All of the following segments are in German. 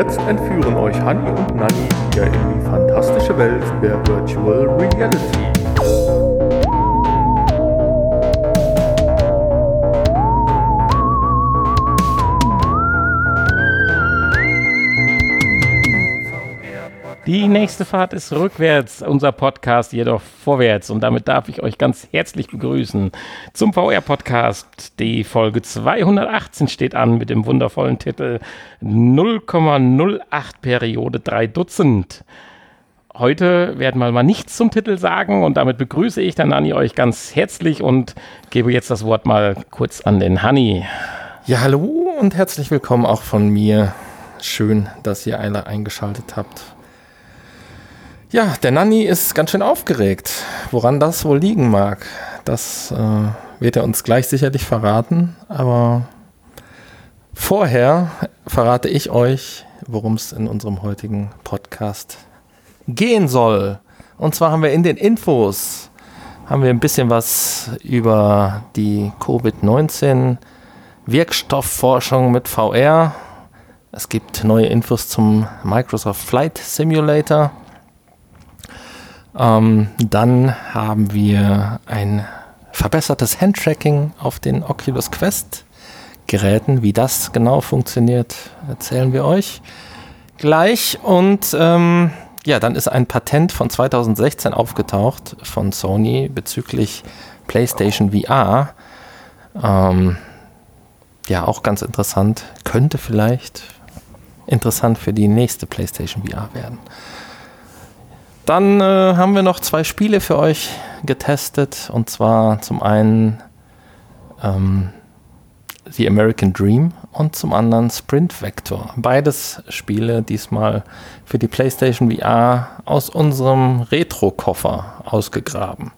jetzt entführen euch Hani und Nani wieder in die fantastische Welt der Virtual Reality. Die nächste Fahrt ist rückwärts, unser Podcast jedoch vorwärts. Und damit darf ich euch ganz herzlich begrüßen zum VR-Podcast. Die Folge 218 steht an mit dem wundervollen Titel 0,08 Periode 3 Dutzend. Heute werden wir mal nichts zum Titel sagen und damit begrüße ich dann Anni euch ganz herzlich und gebe jetzt das Wort mal kurz an den Hanni. Ja, hallo und herzlich willkommen auch von mir. Schön, dass ihr alle eingeschaltet habt. Ja, der Nanni ist ganz schön aufgeregt. Woran das wohl liegen mag, das äh, wird er uns gleich sicherlich verraten. Aber vorher verrate ich euch, worum es in unserem heutigen Podcast gehen soll. Und zwar haben wir in den Infos haben wir ein bisschen was über die Covid-19 Wirkstoffforschung mit VR. Es gibt neue Infos zum Microsoft Flight Simulator. Ähm, dann haben wir ein verbessertes Handtracking auf den Oculus Quest Geräten. Wie das genau funktioniert, erzählen wir euch gleich. Und ähm, ja, dann ist ein Patent von 2016 aufgetaucht von Sony bezüglich PlayStation VR. Ähm, ja, auch ganz interessant. Könnte vielleicht interessant für die nächste PlayStation VR werden. Dann äh, haben wir noch zwei Spiele für euch getestet. Und zwar zum einen ähm, The American Dream und zum anderen Sprint Vector. Beides Spiele diesmal für die PlayStation VR aus unserem Retro-Koffer ausgegraben.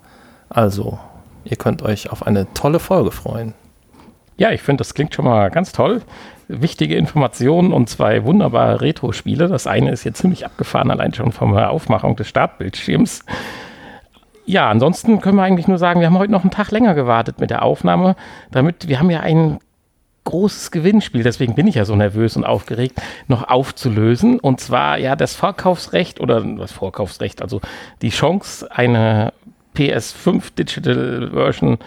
Also, ihr könnt euch auf eine tolle Folge freuen. Ja, ich finde, das klingt schon mal ganz toll wichtige Informationen und zwei wunderbare Retro-Spiele. Das eine ist jetzt ziemlich abgefahren, allein schon von der Aufmachung des Startbildschirms. Ja, ansonsten können wir eigentlich nur sagen, wir haben heute noch einen Tag länger gewartet mit der Aufnahme, damit wir haben ja ein großes Gewinnspiel, deswegen bin ich ja so nervös und aufgeregt, noch aufzulösen. Und zwar ja das Vorkaufsrecht oder das Vorkaufsrecht, also die Chance, eine PS5 Digital Version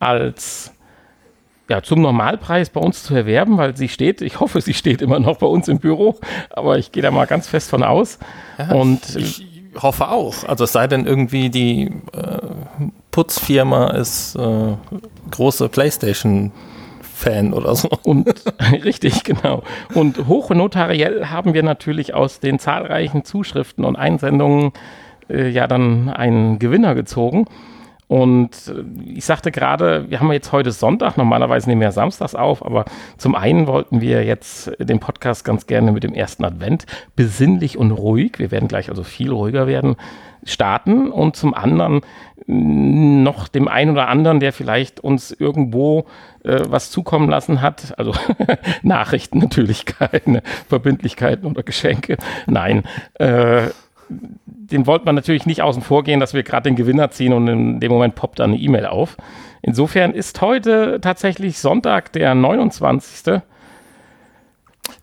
als ja, zum Normalpreis bei uns zu erwerben, weil sie steht, ich hoffe, sie steht immer noch bei uns im Büro, aber ich gehe da mal ganz fest von aus. Ja, und ich, hoffe auch. Also es sei denn irgendwie die äh, Putzfirma ist äh, große PlayStation Fan oder so. Und richtig, genau. Und hochnotariell haben wir natürlich aus den zahlreichen Zuschriften und Einsendungen äh, ja dann einen Gewinner gezogen. Und äh, ich sagte gerade, wir haben jetzt heute Sonntag, normalerweise nehmen wir samstags auf, aber zum einen wollten wir jetzt den Podcast ganz gerne mit dem ersten Advent besinnlich und ruhig, wir werden gleich also viel ruhiger werden, starten und zum anderen noch dem einen oder anderen, der vielleicht uns irgendwo äh, was zukommen lassen hat, also Nachrichten natürlich keine Verbindlichkeiten oder Geschenke, nein, äh, den wollte man natürlich nicht außen vor gehen, dass wir gerade den Gewinner ziehen und in dem Moment poppt dann eine E-Mail auf. Insofern ist heute tatsächlich Sonntag, der 29.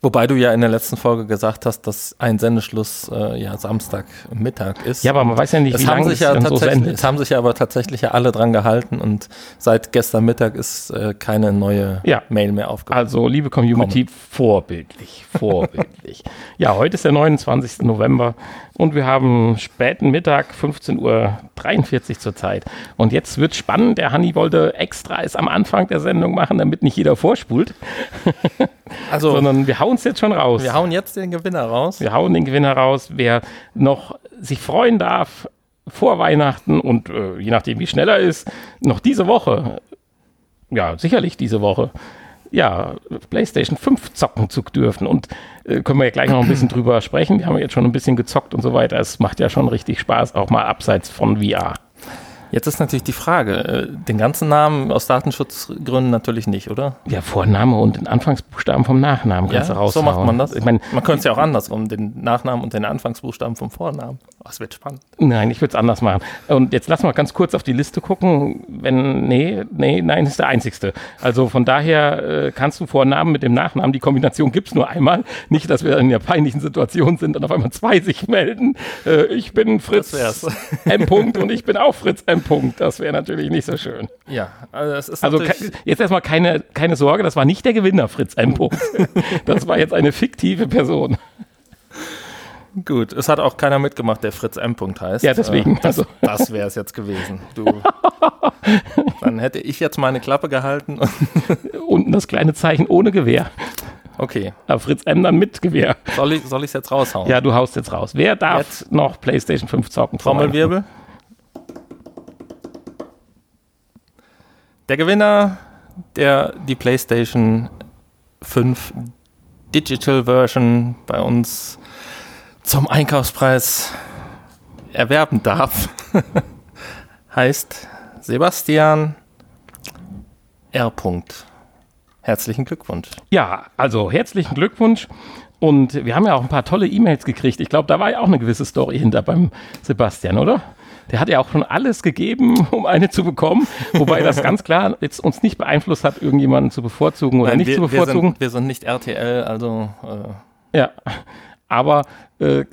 Wobei du ja in der letzten Folge gesagt hast, dass ein Sendeschluss äh, ja Samstagmittag ist. Ja, aber man weiß ja nicht, das wie lange sich ja so sendet. Es haben sich ja aber tatsächlich ja alle dran gehalten und seit gestern Mittag ist äh, keine neue ja. Mail mehr aufgekommen. Also, liebe Community, vorbildlich, vorbildlich. ja, heute ist der 29. November und wir haben späten Mittag, 15.43 Uhr zur Zeit. Und jetzt wird spannend. Der Hanni wollte extra es am Anfang der Sendung machen, damit nicht jeder vorspult. also, Sondern wir hauen es jetzt schon raus. Wir hauen jetzt den Gewinner raus. Wir hauen den Gewinner raus. Wer noch sich freuen darf, vor Weihnachten und äh, je nachdem, wie schnell er ist, noch diese Woche, ja, sicherlich diese Woche, ja, PlayStation 5 zocken zu dürfen. Und äh, können wir ja gleich noch ein bisschen drüber sprechen. Wir haben jetzt schon ein bisschen gezockt und so weiter. Es macht ja schon richtig Spaß, auch mal abseits von VR. Jetzt ist natürlich die Frage, äh, den ganzen Namen aus Datenschutzgründen natürlich nicht, oder? Ja, Vorname und den Anfangsbuchstaben vom Nachnamen kannst ja, du raushauen. so macht man das. Ich mein, man könnte es ja auch andersrum, den Nachnamen und den Anfangsbuchstaben vom Vornamen. Das wird spannend. Nein, ich würde es anders machen. Und jetzt lass mal ganz kurz auf die Liste gucken. Wenn, nee, nee, nein, ist der einzigste. Also von daher äh, kannst du Vornamen mit dem Nachnamen, die Kombination gibt es nur einmal. Nicht, dass wir in der peinlichen Situation sind und auf einmal zwei sich melden. Äh, ich bin Fritz M. -Punkt und ich bin auch Fritz M. -Punkt. Das wäre natürlich nicht so schön. Ja, also es ist Also jetzt erstmal keine, keine Sorge, das war nicht der Gewinner, Fritz M. -Punkt. Das war jetzt eine fiktive Person. Gut, es hat auch keiner mitgemacht, der Fritz M. heißt. Ja, deswegen. Äh, das, also. das wäre es jetzt gewesen. Du, dann hätte ich jetzt meine Klappe gehalten. Unten das kleine Zeichen ohne Gewehr. Okay. Aber Fritz M. dann mit Gewehr. Soll ich es jetzt raushauen? Ja, du haust jetzt raus. Wer darf jetzt? noch PlayStation 5 zocken? Trommelwirbel. Der Gewinner, der die PlayStation 5 Digital Version bei uns zum Einkaufspreis erwerben darf, heißt Sebastian R. Herzlichen Glückwunsch. Ja, also herzlichen Glückwunsch. Und wir haben ja auch ein paar tolle E-Mails gekriegt. Ich glaube, da war ja auch eine gewisse Story hinter beim Sebastian, oder? Der hat ja auch schon alles gegeben, um eine zu bekommen. Wobei das ganz klar jetzt uns nicht beeinflusst hat, irgendjemanden zu bevorzugen oder Nein, nicht wir, zu bevorzugen. Wir sind, wir sind nicht RTL, also. Äh ja, aber äh,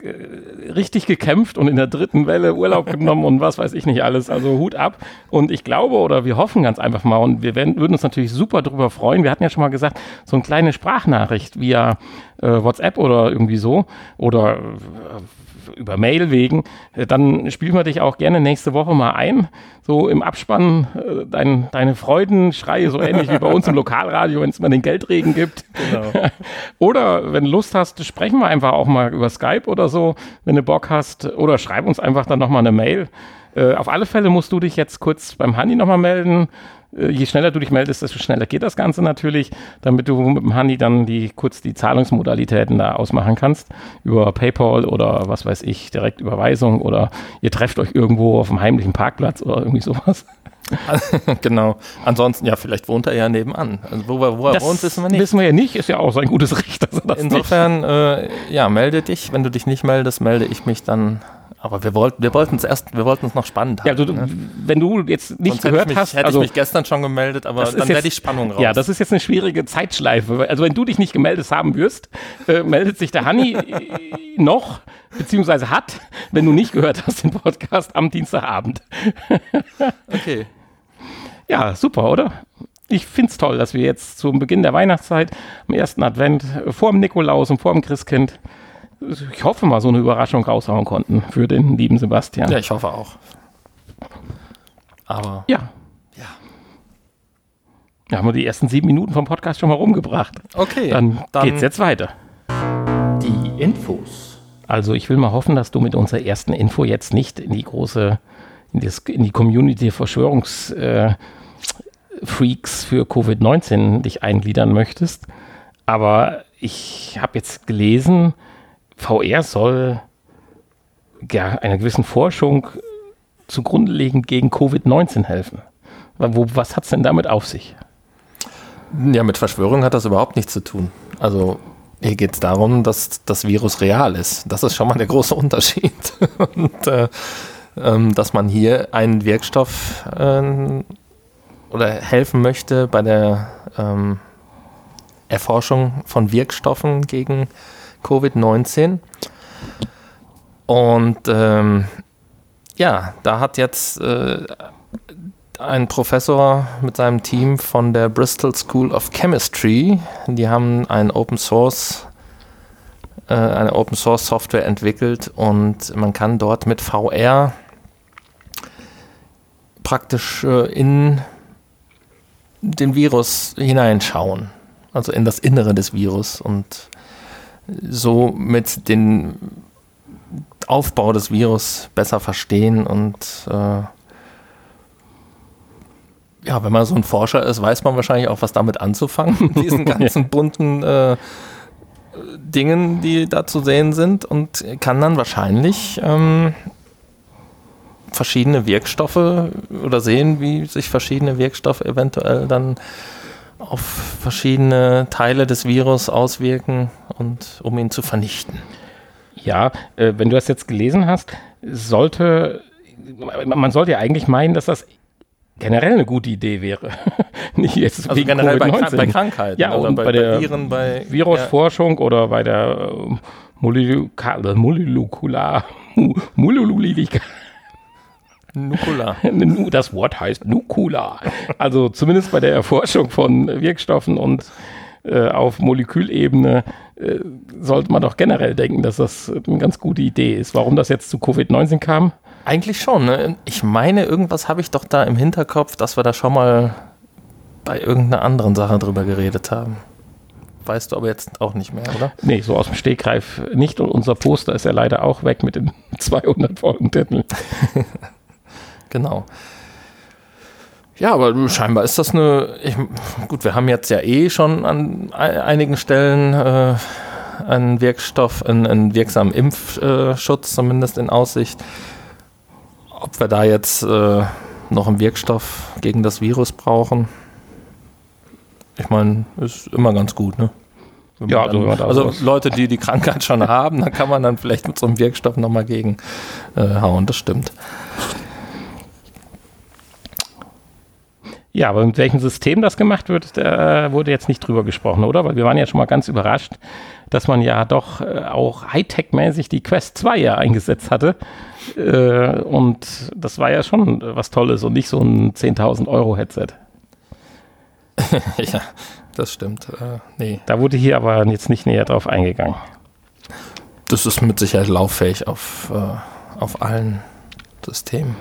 richtig gekämpft und in der dritten Welle Urlaub genommen und was weiß ich nicht alles. Also Hut ab. Und ich glaube oder wir hoffen ganz einfach mal und wir werden, würden uns natürlich super darüber freuen. Wir hatten ja schon mal gesagt, so eine kleine Sprachnachricht via äh, WhatsApp oder irgendwie so oder äh, über Mail wegen, äh, dann spielen wir dich auch gerne nächste Woche mal ein. So im Abspann äh, dein, deine Freudenschreie, so ähnlich wie bei uns im Lokalradio, wenn es mal den Geldregen gibt. Genau. oder wenn du Lust hast, sprechen wir einfach auch mal über Skype oder so, wenn du Bock hast. Oder schreib uns einfach dann nochmal eine Mail. Äh, auf alle Fälle musst du dich jetzt kurz beim Hanni nochmal melden. Äh, je schneller du dich meldest, desto schneller geht das Ganze natürlich, damit du mit dem Handy dann die, kurz die Zahlungsmodalitäten da ausmachen kannst. Über PayPal oder was weiß ich, Direktüberweisung oder ihr trefft euch irgendwo auf einem heimlichen Parkplatz oder irgendwie sowas. genau. Ansonsten, ja, vielleicht wohnt er ja nebenan. Also wo, wo er das wohnt, wissen wir nicht. Wissen wir ja nicht, ist ja auch sein gutes Recht. Insofern, äh, ja, melde dich. Wenn du dich nicht meldest, melde ich mich dann aber wir wollten wir wollten es erst, wir wollten es noch spannend haben. Ja, du, ne? wenn du jetzt nicht Sonst gehört hätte mich, hast, hätte also, ich mich gestern schon gemeldet, aber dann wäre die Spannung raus. Ja, das ist jetzt eine schwierige Zeitschleife. Also wenn du dich nicht gemeldet haben wirst, äh, meldet sich der Hanni äh, noch, beziehungsweise hat, wenn du nicht gehört hast, den Podcast am Dienstagabend. okay. Ja, super, oder? Ich finde es toll, dass wir jetzt zum Beginn der Weihnachtszeit, am ersten Advent, vor dem Nikolaus und vor dem Christkind ich hoffe mal, so eine Überraschung raushauen konnten für den lieben Sebastian. Ja, ich hoffe auch. Aber. Ja. Ja. Da haben wir die ersten sieben Minuten vom Podcast schon mal rumgebracht. Okay. Dann, dann geht's jetzt weiter. Die Infos. Also, ich will mal hoffen, dass du mit unserer ersten Info jetzt nicht in die große, in, das, in die Community Verschwörungsfreaks äh, für Covid-19 dich eingliedern möchtest. Aber ich habe jetzt gelesen, VR soll ja, einer gewissen Forschung zugrunde legen gegen Covid-19 helfen. Wo, was hat es denn damit auf sich? Ja, mit Verschwörung hat das überhaupt nichts zu tun. Also hier geht es darum, dass das Virus real ist. Das ist schon mal der große Unterschied. Und äh, ähm, dass man hier einen Wirkstoff äh, oder helfen möchte bei der ähm, Erforschung von Wirkstoffen gegen Covid-19. Und ähm, ja, da hat jetzt äh, ein Professor mit seinem Team von der Bristol School of Chemistry, die haben ein Open Source äh, eine Open Source Software entwickelt und man kann dort mit VR praktisch äh, in den Virus hineinschauen, also in das Innere des Virus und so mit dem Aufbau des Virus besser verstehen und äh, ja, wenn man so ein Forscher ist, weiß man wahrscheinlich auch, was damit anzufangen, mit diesen ganzen bunten äh, Dingen, die da zu sehen sind und kann dann wahrscheinlich ähm, verschiedene Wirkstoffe oder sehen, wie sich verschiedene Wirkstoffe eventuell dann auf verschiedene Teile des Virus auswirken und um ihn zu vernichten. Ja, äh, wenn du das jetzt gelesen hast, sollte, man sollte ja eigentlich meinen, dass das generell eine gute Idee wäre. Nicht jetzt also generell bei, bei, Krankheiten. Ja, und bei, bei der Viren, bei Virusforschung ja. oder bei der äh, Molekular, Molekular, Nukula. Das Wort heißt Nukula. Also zumindest bei der Erforschung von Wirkstoffen und äh, auf Molekülebene äh, sollte man doch generell denken, dass das eine ganz gute Idee ist. Warum das jetzt zu Covid-19 kam? Eigentlich schon. Ne? Ich meine, irgendwas habe ich doch da im Hinterkopf, dass wir da schon mal bei irgendeiner anderen Sache drüber geredet haben. Weißt du aber jetzt auch nicht mehr, oder? Nee, so aus dem Stegreif nicht. Und unser Poster ist ja leider auch weg mit den 200 Folgentiteln. genau. Ja, aber scheinbar ist das eine. Ich, gut, wir haben jetzt ja eh schon an einigen Stellen äh, einen Wirkstoff, einen, einen wirksamen Impfschutz zumindest in Aussicht. Ob wir da jetzt äh, noch einen Wirkstoff gegen das Virus brauchen, ich meine, ist immer ganz gut, ne? ja, dann, also, also Leute, die die Krankheit schon haben, dann kann man dann vielleicht mit so einem Wirkstoff nochmal gegen äh, hauen, das stimmt. Ja, aber mit welchem System das gemacht wird, da wurde jetzt nicht drüber gesprochen, oder? Weil wir waren ja schon mal ganz überrascht, dass man ja doch äh, auch Hightech-mäßig die Quest 2 ja eingesetzt hatte. Äh, und das war ja schon was Tolles und nicht so ein 10.000 Euro Headset. ja, das stimmt. Äh, nee. Da wurde hier aber jetzt nicht näher drauf eingegangen. Das ist mit Sicherheit lauffähig auf, äh, auf allen Systemen.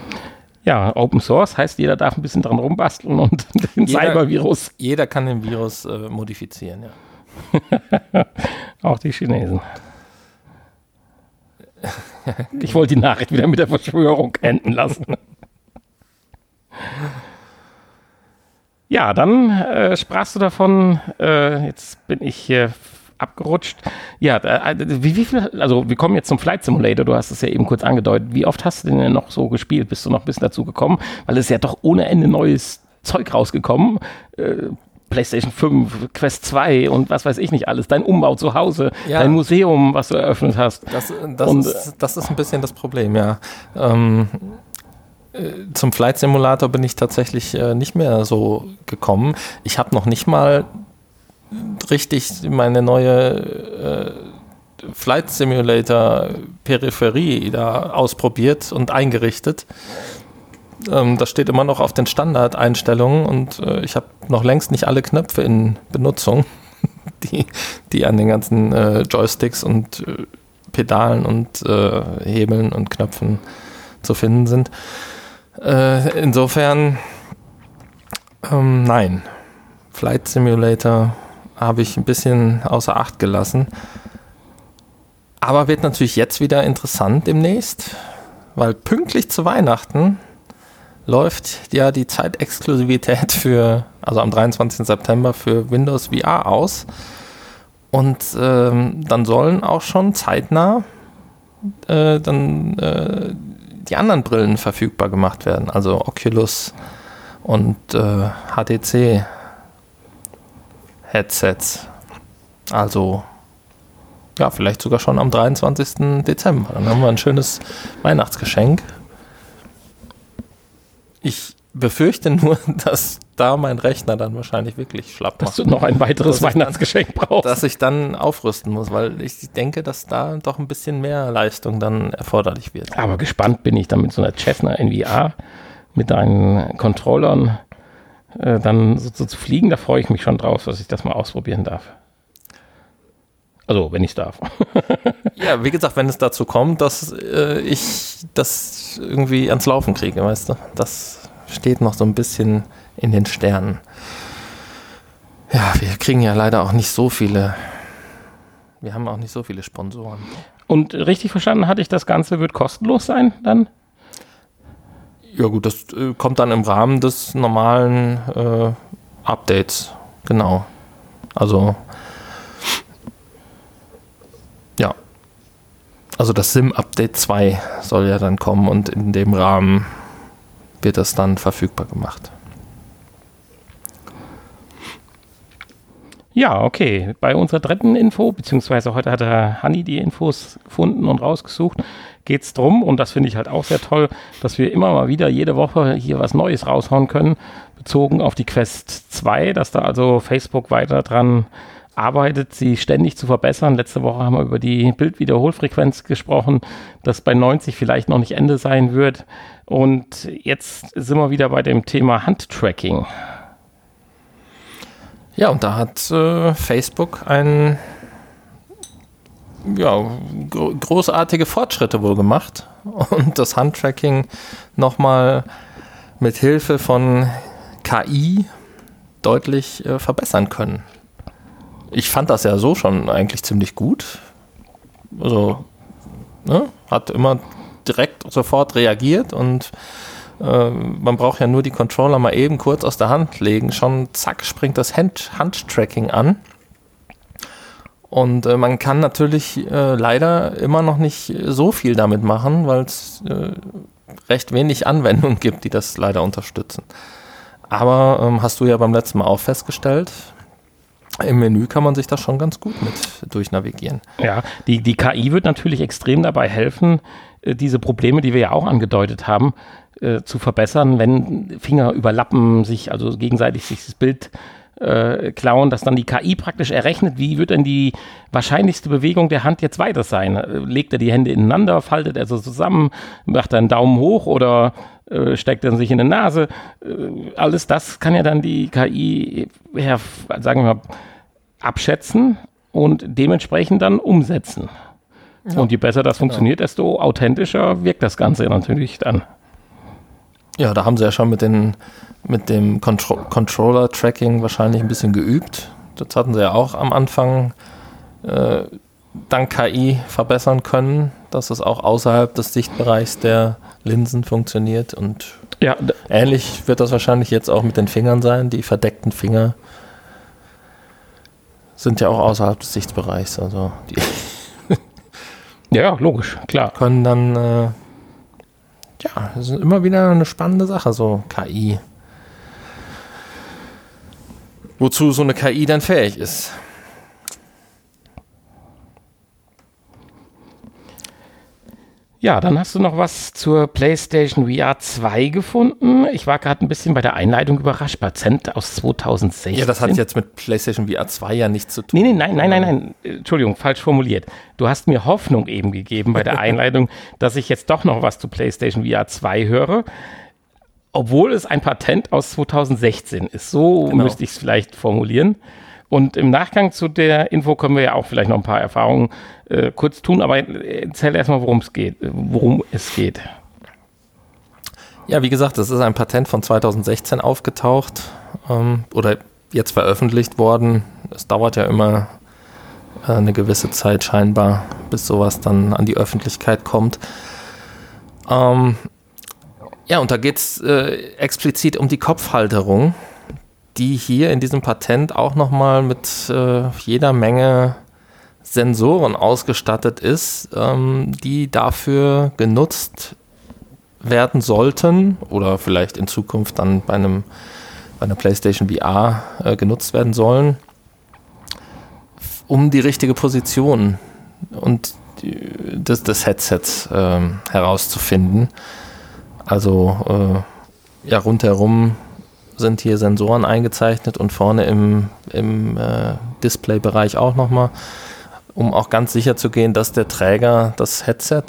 Ja, Open Source heißt, jeder darf ein bisschen dran rumbasteln und den Cybervirus. Jeder kann den Virus äh, modifizieren, ja. Auch die Chinesen. Ich wollte die Nachricht wieder mit der Verschwörung enden lassen. Ja, dann äh, sprachst du davon, äh, jetzt bin ich hier abgerutscht. Ja, äh, wie, wie viel, also wir kommen jetzt zum Flight Simulator, du hast es ja eben kurz angedeutet. Wie oft hast du den denn noch so gespielt? Bist du noch ein bisschen dazu gekommen? Weil es ist ja doch ohne Ende neues Zeug rausgekommen. Äh, PlayStation 5, Quest 2 und was weiß ich nicht alles, dein Umbau zu Hause, ja. dein Museum, was du eröffnet hast. Das, das, und, ist, das ist ein bisschen das Problem, ja. Ähm, äh, zum Flight Simulator bin ich tatsächlich äh, nicht mehr so gekommen. Ich habe noch nicht mal richtig meine neue äh, Flight Simulator Peripherie da ausprobiert und eingerichtet. Ähm, das steht immer noch auf den Standardeinstellungen und äh, ich habe noch längst nicht alle Knöpfe in Benutzung, die, die an den ganzen äh, Joysticks und äh, Pedalen und äh, Hebeln und Knöpfen zu finden sind. Äh, insofern, ähm, nein. Flight Simulator habe ich ein bisschen außer Acht gelassen. Aber wird natürlich jetzt wieder interessant demnächst, weil pünktlich zu Weihnachten läuft ja die Zeitexklusivität für, also am 23. September für Windows VR aus. Und ähm, dann sollen auch schon zeitnah äh, dann äh, die anderen Brillen verfügbar gemacht werden, also Oculus und äh, HTC Headsets. Also, ja, vielleicht sogar schon am 23. Dezember. Dann haben wir ein schönes Weihnachtsgeschenk. Ich befürchte nur, dass da mein Rechner dann wahrscheinlich wirklich schlapp macht. Dass du noch ein weiteres Weihnachtsgeschenk dann, brauchst. Dass ich dann aufrüsten muss, weil ich denke, dass da doch ein bisschen mehr Leistung dann erforderlich wird. Aber gespannt bin ich dann mit so einer Cessna NVR, mit deinen Controllern äh, dann so, so, zu fliegen, da freue ich mich schon drauf, dass ich das mal ausprobieren darf. Also, wenn ich es darf. ja, wie gesagt, wenn es dazu kommt, dass äh, ich das irgendwie ans Laufen kriege, weißt du, das steht noch so ein bisschen in den Sternen. Ja, wir kriegen ja leider auch nicht so viele. Wir haben auch nicht so viele Sponsoren. Und richtig verstanden hatte ich, das Ganze wird kostenlos sein dann? Ja gut, das äh, kommt dann im Rahmen des normalen äh, Updates. Genau. Also ja. Also das SIM-Update 2 soll ja dann kommen und in dem Rahmen wird das dann verfügbar gemacht. Ja, okay. Bei unserer dritten Info, beziehungsweise heute hat der Hanni die Infos gefunden und rausgesucht, geht es darum, und das finde ich halt auch sehr toll, dass wir immer mal wieder jede Woche hier was Neues raushauen können, bezogen auf die Quest 2, dass da also Facebook weiter dran arbeitet, sie ständig zu verbessern. Letzte Woche haben wir über die Bildwiederholfrequenz gesprochen, dass bei 90 vielleicht noch nicht Ende sein wird. Und jetzt sind wir wieder bei dem Thema Handtracking. Ja, und da hat äh, Facebook ein ja, gro großartige Fortschritte wohl gemacht und das Handtracking nochmal mit Hilfe von KI deutlich äh, verbessern können. Ich fand das ja so schon eigentlich ziemlich gut. Also, ne, hat immer direkt sofort reagiert und äh, man braucht ja nur die Controller mal eben kurz aus der Hand legen, schon zack springt das Hand Handtracking an. Und äh, man kann natürlich äh, leider immer noch nicht so viel damit machen, weil es äh, recht wenig Anwendungen gibt, die das leider unterstützen. Aber ähm, hast du ja beim letzten Mal auch festgestellt, im Menü kann man sich da schon ganz gut mit durchnavigieren. Ja, die, die KI wird natürlich extrem dabei helfen, äh, diese Probleme, die wir ja auch angedeutet haben, äh, zu verbessern, wenn Finger überlappen, sich also gegenseitig sich das Bild klauen, dass dann die KI praktisch errechnet, wie wird denn die wahrscheinlichste Bewegung der Hand jetzt weiter sein? Legt er die Hände ineinander, faltet er so zusammen, macht er einen Daumen hoch oder äh, steckt er sich in die Nase? Äh, alles das kann ja dann die KI, ja, sagen wir mal, abschätzen und dementsprechend dann umsetzen. Ja, und je besser das genau. funktioniert, desto authentischer wirkt das Ganze natürlich dann. Ja, da haben sie ja schon mit, den, mit dem Contro Controller-Tracking wahrscheinlich ein bisschen geübt. Das hatten sie ja auch am Anfang äh, dank KI verbessern können, dass es auch außerhalb des Sichtbereichs der Linsen funktioniert. Und ja, ähnlich wird das wahrscheinlich jetzt auch mit den Fingern sein. Die verdeckten Finger sind ja auch außerhalb des Sichtbereichs. Also die ja, logisch, klar. Können dann äh, ja, das ist immer wieder eine spannende Sache, so KI. Wozu so eine KI dann fähig ist. Ja, dann hast du noch was zur PlayStation VR 2 gefunden. Ich war gerade ein bisschen bei der Einleitung überrascht. Patient aus 2016. Ja, das hat jetzt mit PlayStation VR 2 ja nichts zu tun. Nee, nee, nein, nein, nein, nein. Entschuldigung, falsch formuliert. Du hast mir Hoffnung eben gegeben bei der Einleitung, dass ich jetzt doch noch was zu PlayStation VR 2 höre. Obwohl es ein Patent aus 2016 ist. So genau. müsste ich es vielleicht formulieren. Und im Nachgang zu der Info können wir ja auch vielleicht noch ein paar Erfahrungen äh, kurz tun, aber erzähl erstmal, worum es geht, worum es geht. Ja, wie gesagt, das ist ein Patent von 2016 aufgetaucht ähm, oder jetzt veröffentlicht worden. Es dauert ja immer äh, eine gewisse Zeit scheinbar, bis sowas dann an die Öffentlichkeit kommt. Ähm, ja, und da geht es äh, explizit um die Kopfhalterung die hier in diesem Patent auch nochmal mit äh, jeder Menge Sensoren ausgestattet ist, ähm, die dafür genutzt werden sollten oder vielleicht in Zukunft dann bei einem bei einer PlayStation VR äh, genutzt werden sollen, um die richtige Position und des, des Headsets äh, herauszufinden. Also äh, ja rundherum sind hier Sensoren eingezeichnet und vorne im, im äh, Displaybereich auch nochmal, um auch ganz sicher zu gehen, dass der Träger das Headset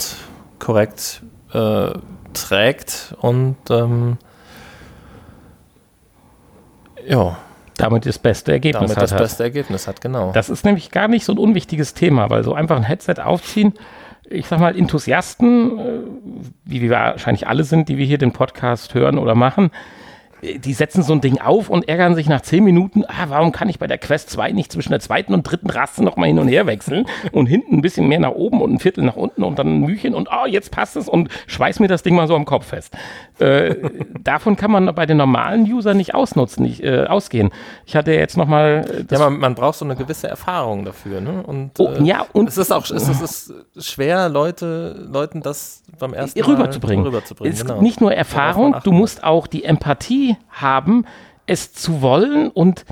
korrekt äh, trägt und ähm, ja. Damit das beste Ergebnis damit hat. das beste Ergebnis hat, genau. Das ist nämlich gar nicht so ein unwichtiges Thema, weil so einfach ein Headset aufziehen, ich sag mal, Enthusiasten, äh, wie wir wahrscheinlich alle sind, die wir hier den Podcast hören oder machen, die setzen so ein Ding auf und ärgern sich nach zehn Minuten, ah, warum kann ich bei der Quest 2 nicht zwischen der zweiten und dritten Raste nochmal hin und her wechseln und hinten ein bisschen mehr nach oben und ein Viertel nach unten und dann ein Mühchen und oh, jetzt passt es und schweiß mir das Ding mal so am Kopf fest. Äh, davon kann man bei den normalen Usern nicht ausnutzen, nicht äh, ausgehen. Ich hatte jetzt nochmal. Äh, ja, man, man, braucht so eine gewisse Erfahrung dafür, ne? Und, oh, äh, ja, und es ist auch es ist, es ist schwer, Leute, Leuten das beim ersten Mal rüberzubringen. rüberzubringen es genau. Nicht nur Erfahrung, du musst auch die Empathie haben, es zu wollen und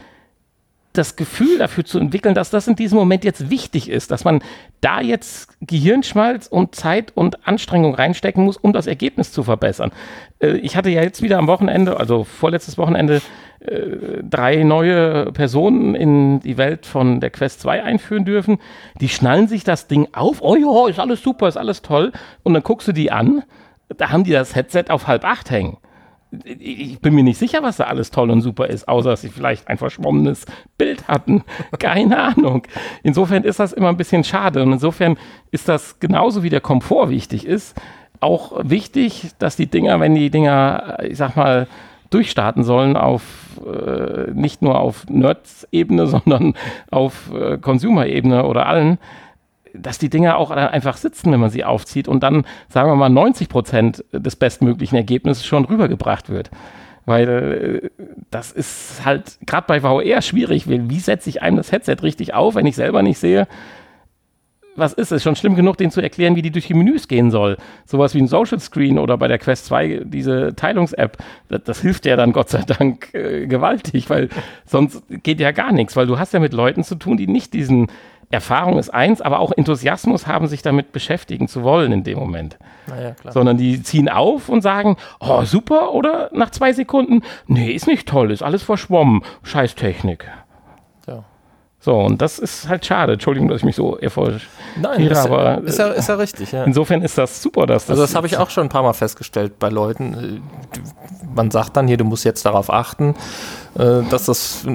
das Gefühl dafür zu entwickeln, dass das in diesem Moment jetzt wichtig ist, dass man da jetzt Gehirnschmalz und Zeit und Anstrengung reinstecken muss, um das Ergebnis zu verbessern. Äh, ich hatte ja jetzt wieder am Wochenende, also vorletztes Wochenende, äh, drei neue Personen in die Welt von der Quest 2 einführen dürfen. Die schnallen sich das Ding auf. Oh ja, ist alles super, ist alles toll. Und dann guckst du die an, da haben die das Headset auf halb acht hängen ich bin mir nicht sicher, was da alles toll und super ist, außer dass sie vielleicht ein verschwommenes Bild hatten. Keine Ahnung. Insofern ist das immer ein bisschen schade. Und insofern ist das genauso wie der Komfort wichtig ist, auch wichtig, dass die Dinger, wenn die Dinger, ich sag mal, durchstarten sollen auf äh, nicht nur auf Nerds-Ebene, sondern auf äh, Consumer-Ebene oder allen, dass die Dinger auch einfach sitzen, wenn man sie aufzieht und dann, sagen wir mal, 90 Prozent des bestmöglichen Ergebnisses schon rübergebracht wird. Weil äh, das ist halt gerade bei VR schwierig. Wie setze ich einem das Headset richtig auf, wenn ich selber nicht sehe, was ist es? Schon schlimm genug, den zu erklären, wie die durch die Menüs gehen soll. Sowas wie ein Social Screen oder bei der Quest 2 diese Teilungs-App. Das, das, hilft ja dann Gott sei Dank äh, gewaltig, weil sonst geht ja gar nichts, weil du hast ja mit Leuten zu tun, die nicht diesen Erfahrung ist eins, aber auch Enthusiasmus haben, sich damit beschäftigen zu wollen in dem Moment. Naja, Sondern die ziehen auf und sagen, oh, super, oder nach zwei Sekunden, nee, ist nicht toll, ist alles verschwommen, scheiß Technik. Ja. So, und das ist halt schade. Entschuldigung, dass ich mich so erfolge. Nein, das aber ist ja, ist ja richtig. Ja. Insofern ist das super, dass das. Also, das habe ich auch schon ein paar Mal festgestellt bei Leuten. Man sagt dann hier, du musst jetzt darauf achten, äh, dass das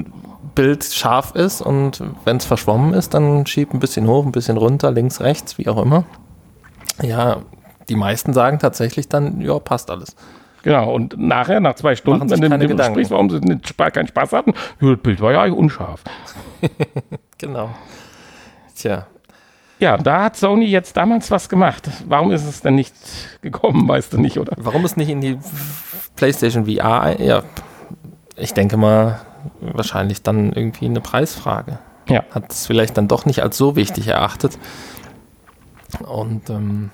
Bild scharf ist und wenn es verschwommen ist, dann schieb ein bisschen hoch, ein bisschen runter, links, rechts, wie auch immer. Ja, die meisten sagen tatsächlich dann, ja, passt alles. Genau, und nachher, nach zwei Stunden, wenn du mit dem sprichst, warum sie nicht, keinen Spaß hatten, das Bild war ja eigentlich unscharf. genau. Tja. Ja, da hat Sony jetzt damals was gemacht. Warum ist es denn nicht gekommen, weißt du nicht, oder? Warum es nicht in die PlayStation VR, ja, ich denke mal, wahrscheinlich dann irgendwie eine Preisfrage. Ja. Hat es vielleicht dann doch nicht als so wichtig erachtet. Und ähm,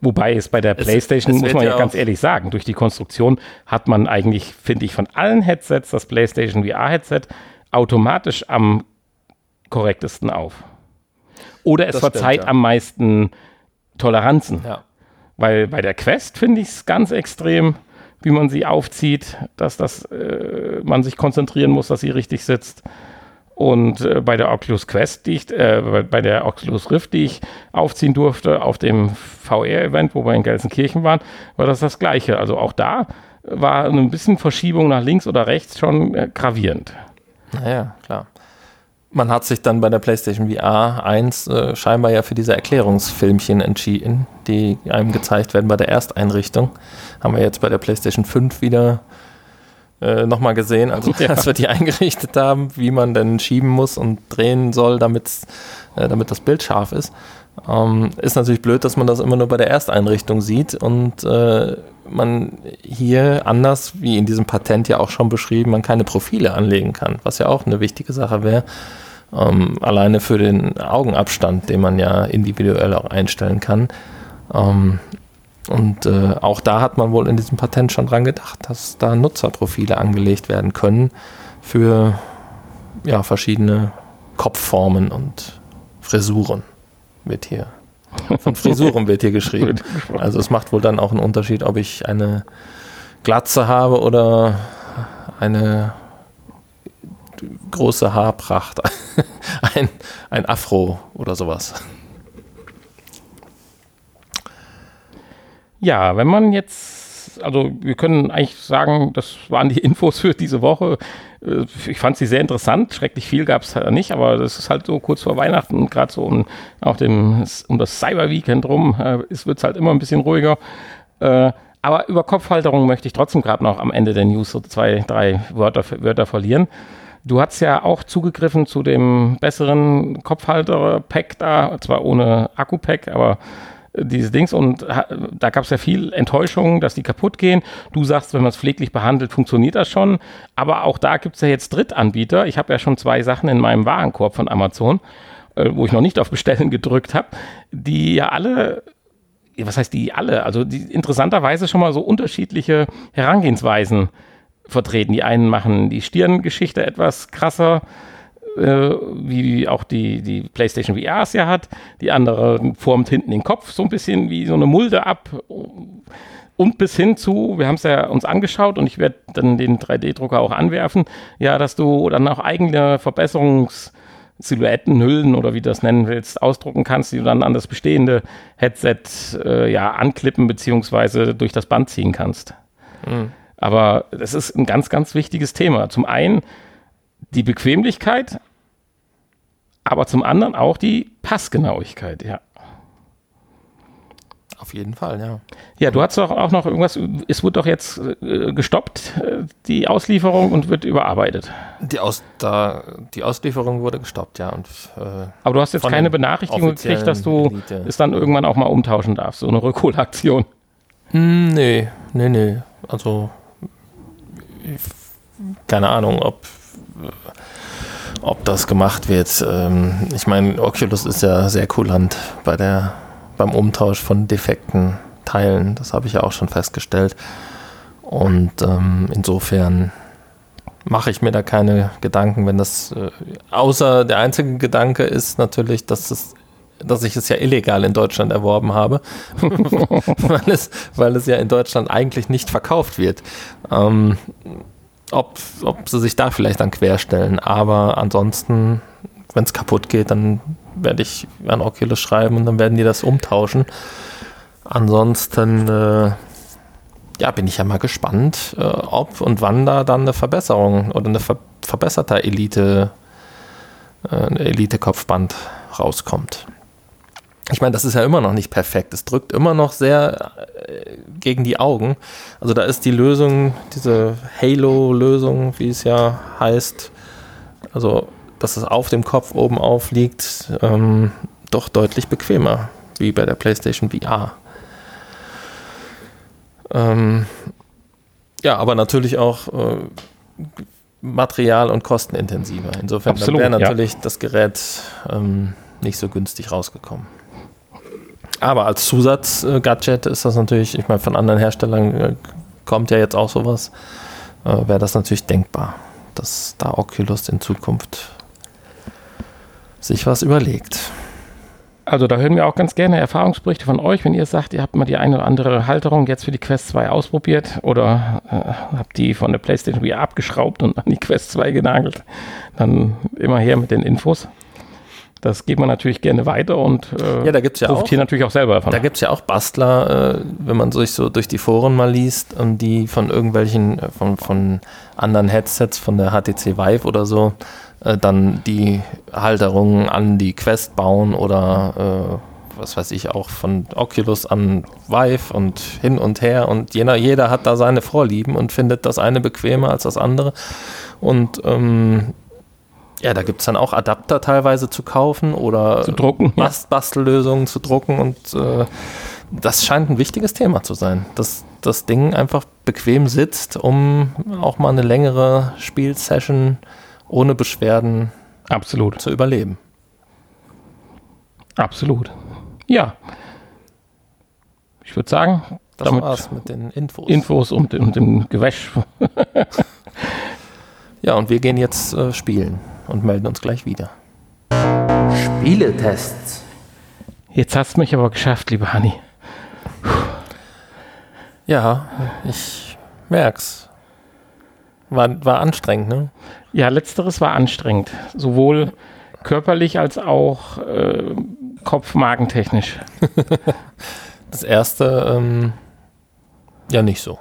Wobei es bei der PlayStation, es muss man ja, ganz ehrlich sagen, durch die Konstruktion hat man eigentlich, finde ich, von allen Headsets das PlayStation VR-Headset automatisch am korrektesten auf. Oder es verzeiht ja. am meisten Toleranzen. Ja. Weil bei der Quest finde ich es ganz extrem wie man sie aufzieht, dass das, äh, man sich konzentrieren muss, dass sie richtig sitzt. Und äh, bei der Oculus Quest, die ich, äh, bei der Oculus Rift, die ich aufziehen durfte auf dem VR-Event, wo wir in Gelsenkirchen waren, war das das Gleiche. Also auch da war ein bisschen Verschiebung nach links oder rechts schon äh, gravierend. Naja, klar. Man hat sich dann bei der PlayStation VR 1 äh, scheinbar ja für diese Erklärungsfilmchen entschieden, die einem gezeigt werden bei der Ersteinrichtung. Haben wir jetzt bei der PlayStation 5 wieder äh, nochmal gesehen, also ja. als wir die eingerichtet haben, wie man denn schieben muss und drehen soll, damit, äh, damit das Bild scharf ist. Ähm, ist natürlich blöd, dass man das immer nur bei der Ersteinrichtung sieht und äh, man hier anders, wie in diesem Patent ja auch schon beschrieben, man keine Profile anlegen kann, was ja auch eine wichtige Sache wäre. Ähm, alleine für den Augenabstand, den man ja individuell auch einstellen kann. Ähm, und äh, auch da hat man wohl in diesem Patent schon dran gedacht, dass da Nutzerprofile angelegt werden können für ja, verschiedene Kopfformen und Frisuren wird hier. Von Frisuren wird hier geschrieben. Also es macht wohl dann auch einen Unterschied, ob ich eine Glatze habe oder eine große Haarpracht. ein, ein Afro oder sowas. Ja, wenn man jetzt, also wir können eigentlich sagen, das waren die Infos für diese Woche. Äh, ich fand sie sehr interessant. Schrecklich viel gab es nicht, aber das ist halt so kurz vor Weihnachten und gerade so um, auf dem, um das Cyber Weekend rum äh, wird es halt immer ein bisschen ruhiger. Äh, aber über Kopfhalterung möchte ich trotzdem gerade noch am Ende der News so zwei, drei Wörter, Wörter verlieren. Du hast ja auch zugegriffen zu dem besseren Kopfhalter-Pack da, zwar ohne Akku-Pack, aber diese Dings und da gab es ja viel Enttäuschung, dass die kaputt gehen. Du sagst, wenn man es pfleglich behandelt, funktioniert das schon. Aber auch da gibt es ja jetzt Drittanbieter. Ich habe ja schon zwei Sachen in meinem Warenkorb von Amazon, äh, wo ich noch nicht auf Bestellen gedrückt habe, die ja alle was heißt die alle? Also die interessanterweise schon mal so unterschiedliche Herangehensweisen vertreten. Die einen machen die Stirngeschichte etwas krasser, äh, wie auch die, die PlayStation VR es ja hat. Die andere formt hinten den Kopf so ein bisschen wie so eine Mulde ab. Und bis hin zu, wir haben es ja uns angeschaut und ich werde dann den 3D-Drucker auch anwerfen, ja, dass du dann auch eigene Verbesserungs- Silhouetten, Hüllen oder wie du das nennen willst, ausdrucken kannst, die du dann an das bestehende Headset äh, ja anklippen beziehungsweise durch das Band ziehen kannst. Mhm. Aber das ist ein ganz, ganz wichtiges Thema. Zum einen die Bequemlichkeit, aber zum anderen auch die Passgenauigkeit, ja. Auf jeden Fall, ja. Ja, du hast doch auch noch irgendwas, es wird doch jetzt äh, gestoppt, äh, die Auslieferung und wird überarbeitet. Die, Aus, da, die Auslieferung wurde gestoppt, ja. Und, äh, Aber du hast jetzt keine Benachrichtigung gekriegt, dass du Elite. es dann irgendwann auch mal umtauschen darfst, so eine Rückholaktion. Hm, nee, nee, nee. Also, keine Ahnung, ob ob das gemacht wird. Ähm, ich meine, Oculus ist ja sehr kulant bei der beim Umtausch von defekten Teilen. Das habe ich ja auch schon festgestellt. Und ähm, insofern mache ich mir da keine Gedanken, wenn das äh, außer der einzige Gedanke ist natürlich, dass es dass ich es ja illegal in Deutschland erworben habe, weil, es, weil es ja in Deutschland eigentlich nicht verkauft wird. Ähm, ob, ob sie sich da vielleicht dann querstellen. Aber ansonsten, wenn es kaputt geht, dann werde ich an Oculus schreiben und dann werden die das umtauschen. Ansonsten äh, ja, bin ich ja mal gespannt, äh, ob und wann da dann eine Verbesserung oder eine ver verbesserter Elite, äh, Elite-Kopfband rauskommt. Ich meine, das ist ja immer noch nicht perfekt. Es drückt immer noch sehr äh, gegen die Augen. Also da ist die Lösung, diese Halo-Lösung, wie es ja heißt, also dass es auf dem Kopf oben auf liegt, ähm, doch deutlich bequemer, wie bei der PlayStation VR. Ähm, ja, aber natürlich auch äh, material- und kostenintensiver. Insofern wäre natürlich ja. das Gerät ähm, nicht so günstig rausgekommen. Aber als Zusatz-Gadget ist das natürlich, ich meine, von anderen Herstellern äh, kommt ja jetzt auch sowas, äh, wäre das natürlich denkbar, dass da Oculus in Zukunft sich was überlegt. Also da hören wir auch ganz gerne Erfahrungsberichte von euch, wenn ihr sagt, ihr habt mal die eine oder andere Halterung jetzt für die Quest 2 ausprobiert oder äh, habt die von der PlayStation VR abgeschraubt und an die Quest 2 genagelt, dann immer her mit den Infos. Das geht man natürlich gerne weiter und äh, ja, da gibt's ja profitiert auch, natürlich auch selber davon. Da gibt es ja auch Bastler, äh, wenn man sich so durch die Foren mal liest und die von irgendwelchen, äh, von, von anderen Headsets, von der HTC Vive oder so, äh, dann die Halterungen an die Quest bauen oder äh, was weiß ich auch von Oculus an Vive und hin und her und jeder, jeder hat da seine Vorlieben und findet das eine bequemer als das andere und ähm, ja, da gibt es dann auch Adapter teilweise zu kaufen oder zu drucken, Bast Bastellösungen zu drucken und äh, das scheint ein wichtiges Thema zu sein, dass das Ding einfach bequem sitzt, um auch mal eine längere Spielsession ohne Beschwerden Absolut. zu überleben. Absolut. Ja. Ich würde sagen, das damit war's mit den Infos. Infos und, und dem Gewäsch. ja, und wir gehen jetzt äh, spielen und melden uns gleich wieder. Spieletests. Jetzt hast du mich aber geschafft, liebe Hanni. Ja, ich merk's. War, war anstrengend, ne? Ja, letzteres war anstrengend. Sowohl körperlich als auch äh, kopf-magentechnisch. das erste, ähm, ja, nicht so.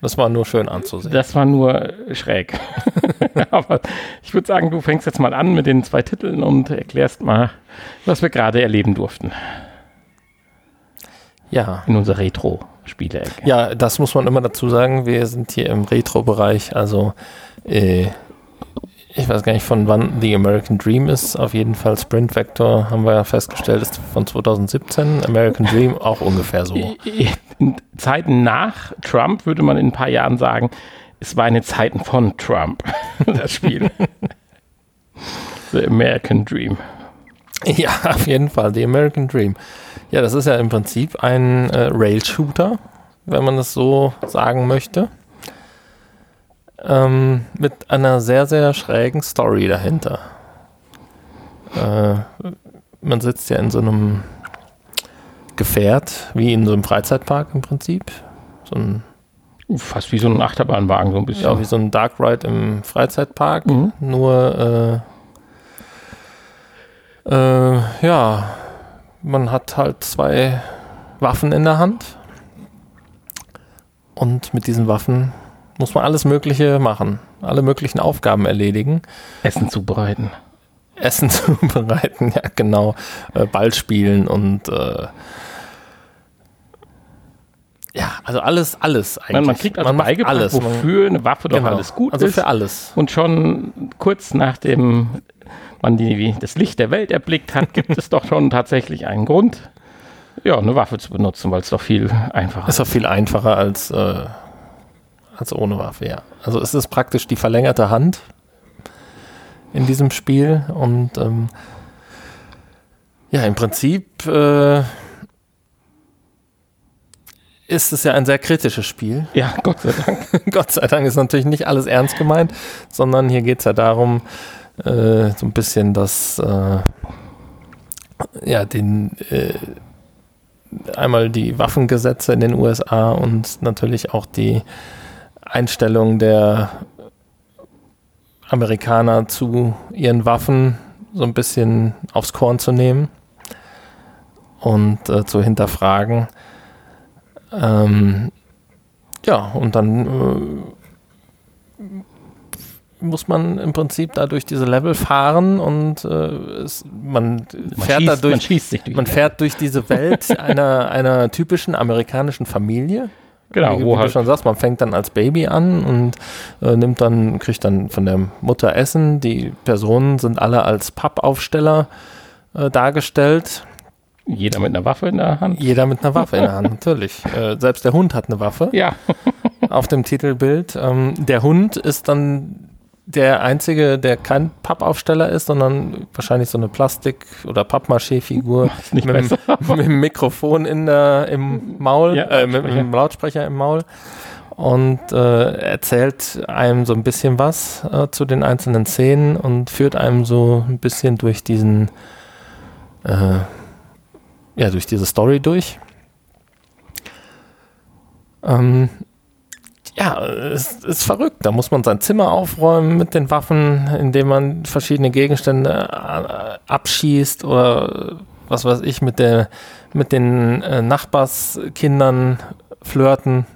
Das war nur schön anzusehen. Das war nur schräg. Aber ich würde sagen, du fängst jetzt mal an mit den zwei Titeln und erklärst mal, was wir gerade erleben durften. Ja. In unserer Retro-Spiele-Ecke. Ja, das muss man immer dazu sagen. Wir sind hier im Retro-Bereich, also äh, ich weiß gar nicht, von wann The American Dream ist. Auf jeden Fall Sprint Vector haben wir ja festgestellt, ist von 2017. American Dream auch ungefähr so. In Zeiten nach Trump würde man in ein paar Jahren sagen, es war eine Zeiten von Trump, das Spiel. The American Dream. Ja, auf jeden Fall, The American Dream. Ja, das ist ja im Prinzip ein äh, Rail-Shooter, wenn man das so sagen möchte ähm, mit einer sehr, sehr schrägen Story dahinter. Äh, man sitzt ja in so einem Gefährt, wie in so einem Freizeitpark im Prinzip. So ein, Fast wie so ein Achterbahnwagen, so ein bisschen. ja, wie so ein Dark Ride im Freizeitpark. Mhm. Nur, äh, äh, ja, man hat halt zwei Waffen in der Hand. Und mit diesen Waffen muss man alles Mögliche machen. Alle möglichen Aufgaben erledigen. Essen zubereiten. Essen zubereiten, ja genau, äh, Ball spielen und äh, ja, also alles, alles eigentlich. Man, man kriegt also macht beigebracht, alles. Man- wofür eine Waffe doch genau. alles gut also ist. für alles. Und schon kurz nachdem man die, das Licht der Welt erblickt hat, gibt es doch schon tatsächlich einen Grund, ja, eine Waffe zu benutzen, weil es doch viel einfacher ist. Ist auch viel einfacher als, äh, als ohne Waffe, ja. Also es ist praktisch die verlängerte Hand in diesem Spiel und ähm, ja, im Prinzip äh, ist es ja ein sehr kritisches Spiel. Ja, Gott sei Dank. Gott sei Dank ist natürlich nicht alles ernst gemeint, sondern hier geht es ja darum, äh, so ein bisschen das, äh, ja, den, äh, einmal die Waffengesetze in den USA und natürlich auch die Einstellung der Amerikaner zu ihren Waffen so ein bisschen aufs Korn zu nehmen und äh, zu hinterfragen. Ähm, ja, und dann äh, muss man im Prinzip da durch diese Level fahren und äh, es, man, Man fährt schießt, da durch, man durch. man fährt durch diese Welt einer, einer typischen amerikanischen Familie. Genau, wie, wo wie du halt schon sagst, man fängt dann als Baby an und äh, nimmt dann, kriegt dann von der Mutter Essen. Die Personen sind alle als Pappaufsteller äh, dargestellt. jeder mit einer Waffe in der Hand. Jeder mit einer Waffe in der Hand, natürlich. Äh, selbst der Hund hat eine Waffe Ja, auf dem Titelbild. Ähm, der Hund ist dann der einzige, der kein Pappaufsteller ist, sondern wahrscheinlich so eine Plastik- oder Pappmaché-Figur mit, mit dem Mikrofon in der, im Maul, Ja, äh, mit Lautsprecher. dem Lautsprecher im Maul und äh, erzählt einem so ein bisschen was äh, zu den einzelnen Szenen und führt einem so ein bisschen durch diesen, äh, ja, durch diese Story durch. Ähm, ja, es ist verrückt. Da muss man sein Zimmer aufräumen mit den Waffen, indem man verschiedene Gegenstände äh, abschießt oder was weiß ich, mit, der, mit den äh, Nachbarskindern flirten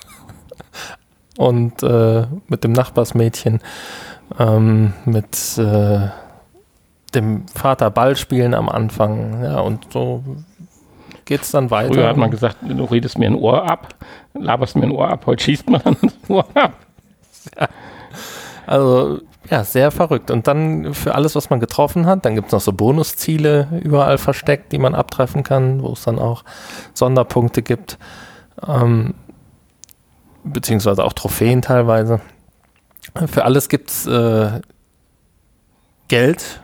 und äh, mit dem Nachbarsmädchen, ähm, mit äh, dem Vater Ball spielen am Anfang. Ja, und so geht es dann weiter. Früher hat man gesagt, du redest mir ein Ohr ab, laberst mir ein Ohr ab, heute schießt man das Ohr ab. Also ja, sehr verrückt. Und dann für alles, was man getroffen hat, dann gibt es noch so Bonusziele überall versteckt, die man abtreffen kann, wo es dann auch Sonderpunkte gibt. Ähm, beziehungsweise auch Trophäen teilweise. Für alles gibt es äh, Geld,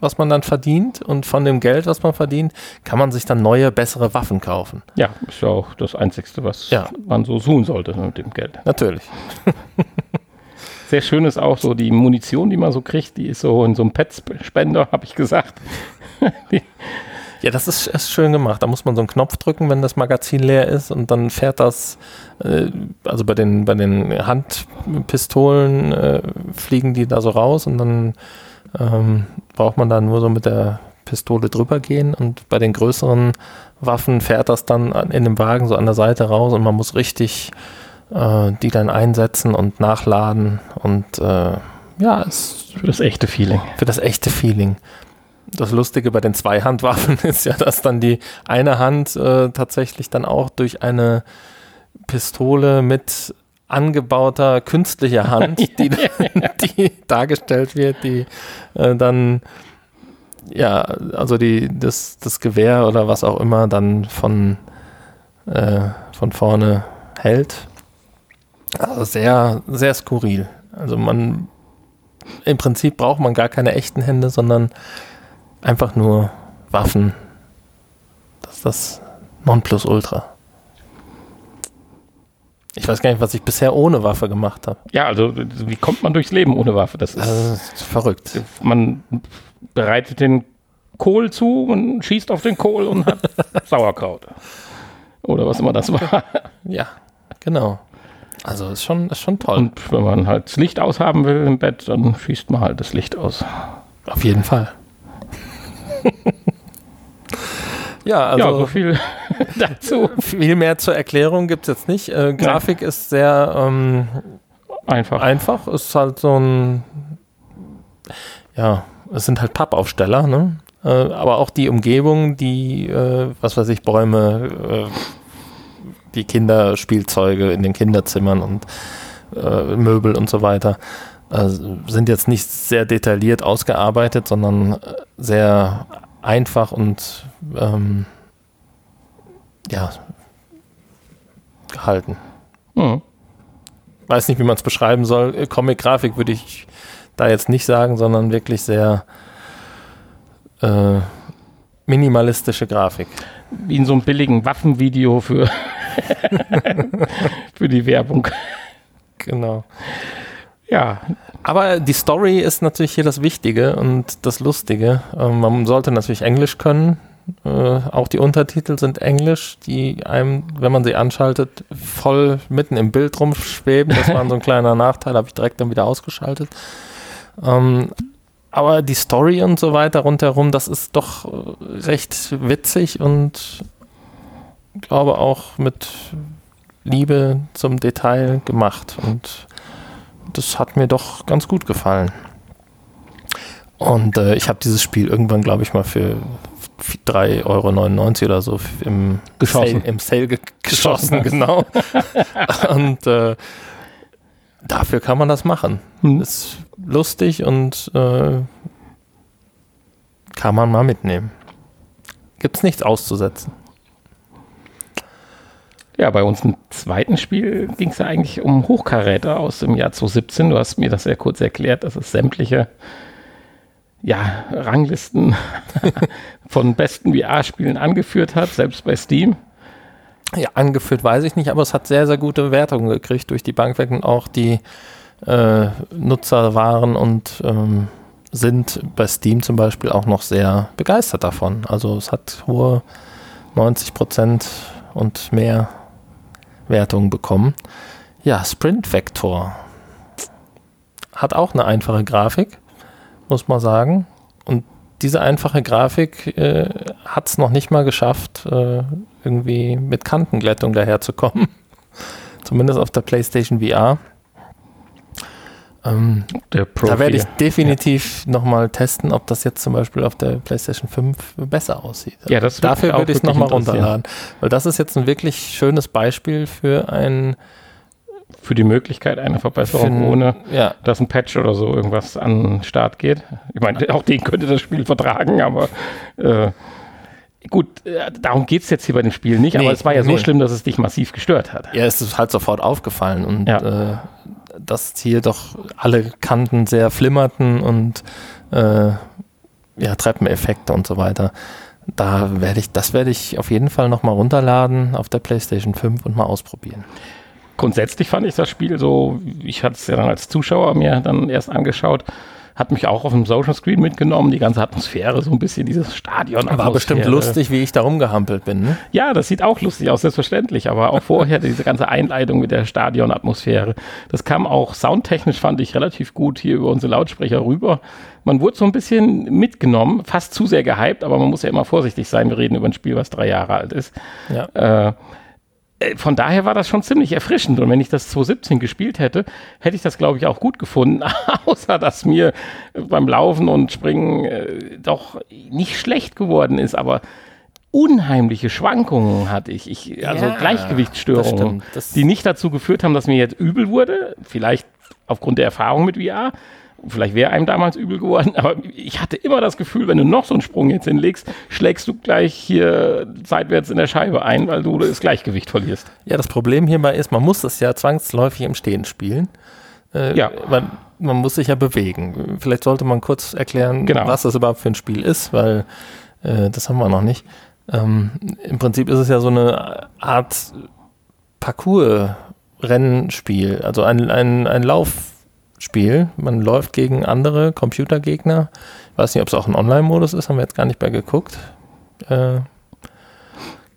was man dann verdient. Und von dem Geld, was man verdient, kann man sich dann neue, bessere Waffen kaufen. Ja, ist ja auch das Einzige, was Ja. man so suchen sollte mit dem Geld. Natürlich. Sehr schön ist auch so die Munition, die man so kriegt, die ist so in so einem Pet-Spender, habe ich gesagt. Ja, das ist, ist schön gemacht. Da muss man so einen Knopf drücken, wenn das Magazin leer ist und dann fährt das, äh, also bei den, bei den Handpistolen äh, fliegen die da so raus und dann ähm, braucht man da nur so mit der Pistole drüber gehen und bei den größeren Waffen fährt das dann an- in dem Wagen so an der Seite raus und man muss richtig äh, die dann einsetzen und nachladen und äh, ja, es Für das echte Feeling. für das echte Feeling. Das Lustige bei den Zweihandwaffen ist ja, dass dann die eine Hand äh, tatsächlich dann auch durch eine Pistole mit angebauter künstlicher Hand, die, die dargestellt wird, die äh, dann ja, also die, das, das Gewehr oder was auch immer dann von, äh, von vorne hält. Also sehr, sehr skurril. Also man im Prinzip braucht man gar keine echten Hände, sondern einfach nur Waffen. Das ist das Nonplusultra. Ich weiß gar nicht, was ich bisher ohne Waffe gemacht habe. Ja, also wie kommt man durchs Leben ohne Waffe? Das ist, Also, das ist verrückt. man bereitet den Kohl zu und schießt auf den Kohl und hat Sauerkraut. Oder was immer das war. Ja, genau. Also ist schon, ist schon toll. Und wenn man halt das Licht aushaben will im Bett, dann schießt man halt das Licht aus. Auf jeden Fall. ja, also ja, so viel dazu. viel mehr zur Erklärung gibt es jetzt nicht. Äh, Grafik ist sehr ähm, Einfach. einfach. Ist halt so ein, ja, es sind halt Pappaufsteller, ne? Äh, aber auch die Umgebung, die, äh, was weiß ich, Bäume, äh, die Kinderspielzeuge in den Kinderzimmern und äh, Möbel und so weiter, sind jetzt nicht sehr detailliert ausgearbeitet, sondern sehr einfach und ähm, ja, gehalten Mhm. weiß nicht, wie man es beschreiben soll. Äh, Comic-Grafik würde ich da jetzt nicht sagen, sondern wirklich sehr äh, minimalistische Grafik. Wie in so einem billigen Waffenvideo für, für die Werbung. Genau. Ja, Aber die Story ist natürlich hier das Wichtige und das Lustige. Ähm, man sollte natürlich Englisch können. Äh, auch die Untertitel sind Englisch, die einem, wenn man sie anschaltet, voll mitten im Bild rumschweben. Das war so ein kleiner Nachteil, habe ich direkt dann wieder ausgeschaltet. Ähm, aber die Story und so weiter rundherum, das ist doch äh, recht witzig und glaube auch mit Liebe zum Detail gemacht. Und das hat mir doch ganz gut gefallen. Und äh, ich habe dieses Spiel irgendwann, glaube ich, mal für 3,99 Euro oder so im Geschossen. Sale, im Sale ge geschossen, genau. und äh, dafür kann man das machen. Hm. Ist lustig und äh, kann man mal mitnehmen. Gibt's nichts auszusetzen. Ja, bei unserem zweiten Spiel ging es ja eigentlich um Hochkaräter aus dem Jahr 2017. Du hast mir das sehr kurz erklärt, dass es sämtliche ja, Ranglisten von besten VR-Spielen angeführt hat, selbst bei Steam. Ja, angeführt weiß ich nicht, aber es hat sehr, sehr gute Wertungen gekriegt durch die Bank weg und auch die äh, Nutzer waren und ähm, sind bei Steam zum Beispiel auch noch sehr begeistert davon. Also es hat hohe 90 Prozent und mehr Wertungen bekommen. Ja, Sprint Vector hat auch eine einfache Grafik, muss man sagen. Und diese einfache Grafik äh, hat es noch nicht mal geschafft, äh, irgendwie mit Kantenglättung daherzukommen. Zumindest auf der PlayStation VR. Ähm, da werde ich 4. definitiv nochmal testen, ob das jetzt zum Beispiel auf der PlayStation 5 besser aussieht. Ja, das Dafür würde ich es nochmal runterladen. Weil das ist jetzt ein wirklich schönes Beispiel für ein Für die Möglichkeit einer Verbesserung, für ohne Ja, dass ein Patch oder so irgendwas an den Start geht. Ich meine, auch den könnte das Spiel vertragen, aber äh, gut, äh, darum geht es jetzt hier bei dem Spiel nicht, Nee, aber es war ja so nee. schlimm, dass es dich massiv gestört hat. ja, es ist halt sofort aufgefallen und Ja. äh, dass hier doch alle Kanten sehr flimmerten und äh, ja, Treppeneffekte und so weiter. Da werde ich, das werde ich auf jeden Fall nochmal runterladen auf der PlayStation 5 und mal ausprobieren. Grundsätzlich fand ich das Spiel so, ich hatte es ja dann als Zuschauer mir dann erst angeschaut, hat mich auch auf dem Social Screen mitgenommen, die ganze Atmosphäre, so ein bisschen dieses Stadion. War bestimmt lustig, wie ich da rumgehampelt bin. Ne? Ja, das sieht auch lustig aus, selbstverständlich, aber auch vorher diese ganze Einleitung mit der Stadionatmosphäre. Das kam auch soundtechnisch, fand ich, relativ gut hier über unsere Lautsprecher rüber. Man wurde so ein bisschen mitgenommen, fast zu sehr gehypt, aber man muss ja immer vorsichtig sein. Wir reden über ein Spiel, was drei Jahre alt ist. Ja. Äh, von daher war das schon ziemlich erfrischend. Und wenn ich das 2017 gespielt hätte, hätte ich das, glaube ich, auch gut gefunden. Außer, dass mir beim Laufen und Springen äh, doch nicht schlecht geworden ist, aber unheimliche Schwankungen hatte ich. ich also Ja, das Gleichgewichtsstörungen, stimmt. Das- die nicht dazu geführt haben, dass mir jetzt übel wurde. Vielleicht aufgrund der Erfahrung mit VR. Vielleicht wäre einem damals übel geworden, aber ich hatte immer das Gefühl, wenn du noch so einen Sprung jetzt hinlegst, schlägst du gleich hier seitwärts in der Scheibe ein, weil du das Gleichgewicht verlierst. Ja, das Problem hierbei ist, man muss das ja zwangsläufig im Stehen spielen. Äh, Ja. Man, man muss sich ja bewegen. Vielleicht sollte man kurz erklären, Genau. was das überhaupt für ein Spiel ist, weil äh, das haben wir noch nicht. Ähm, Im Prinzip ist es ja so eine Art Rennspiel, also ein, ein, ein Laufspiel. Man läuft gegen andere Computergegner. Ich weiß nicht, ob es auch ein Online-Modus ist, haben wir jetzt gar nicht mehr geguckt. Äh,